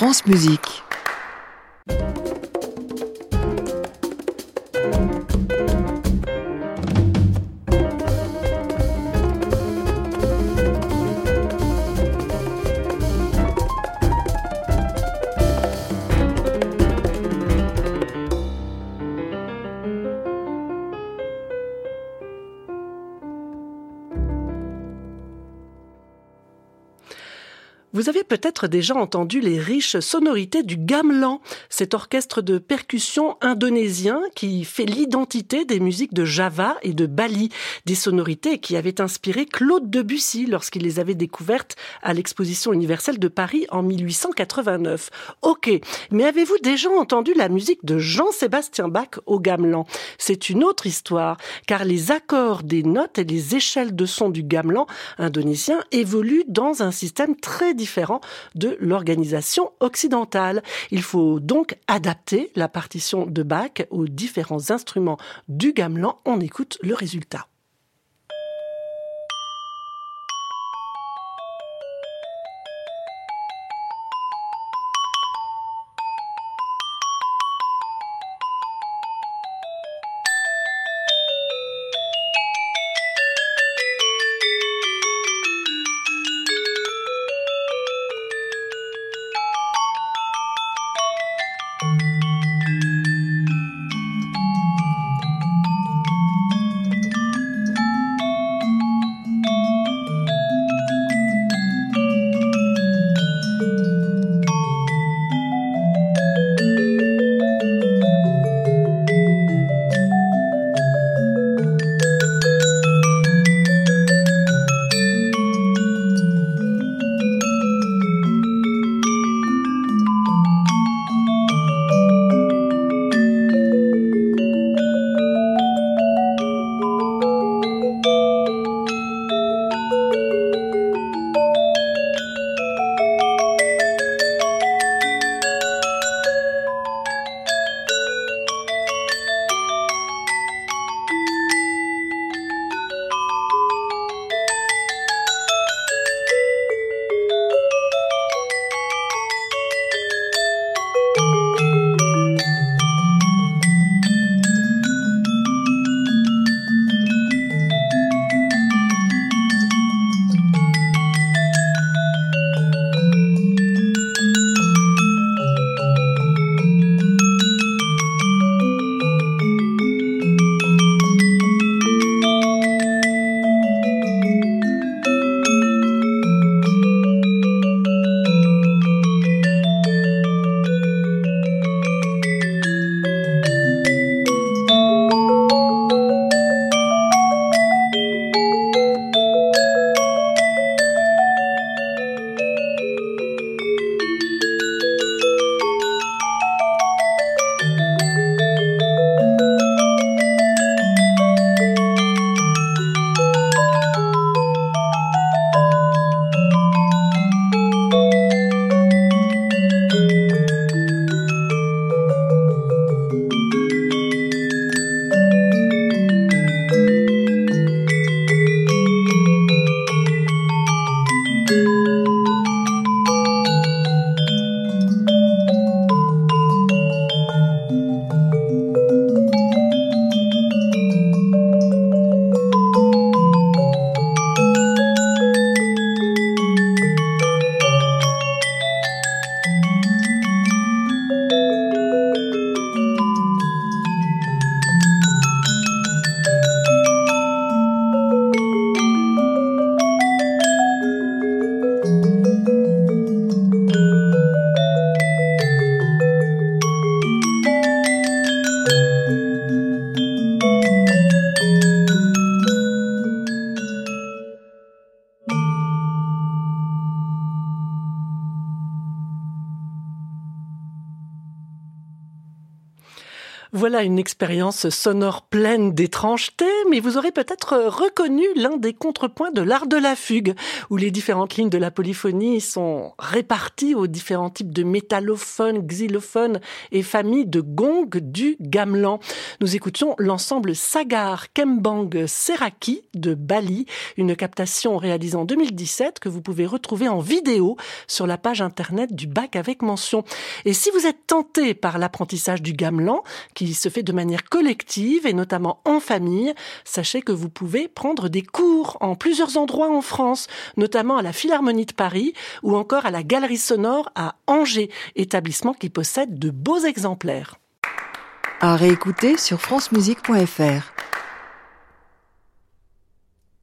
France Musique. Vous avez peut-être déjà entendu les riches sonorités du gamelan, cet orchestre de percussion indonésien qui fait l'identité des musiques de Java et de Bali, des sonorités qui avaient inspiré Claude Debussy lorsqu'il les avait découvertes à l'exposition universelle de Paris en 1889. Ok, mais avez-vous déjà entendu la musique de Jean-Sébastien Bach au gamelan? C'est une autre histoire, car les accords des notes et les échelles de son du gamelan indonésien évoluent dans un système très différent de l'organisation occidentale. Il faut donc adapter la partition de Bach aux différents instruments du gamelan. On écoute le résultat. Voilà une expérience sonore pleine d'étrangeté, mais vous aurez peut-être reconnu l'un des contrepoints de l'art de la fugue, où les différentes lignes de la polyphonie sont réparties aux différents types de métallophones, xylophones et familles de gongs du gamelan. Nous écoutions l'ensemble Sagar Kembang Seraki de Bali, une captation réalisée en 2017 que vous pouvez retrouver en vidéo sur la page internet du bac avec mention. Et si vous êtes tenté par l'apprentissage du gamelan, qui se fait de manière collective et notamment en famille, sachez que vous pouvez prendre des cours en plusieurs endroits en France, notamment à la Philharmonie de Paris ou encore à la Galerie Sonore à Angers, établissement qui possède de beaux exemplaires. À réécouter sur francemusique.fr.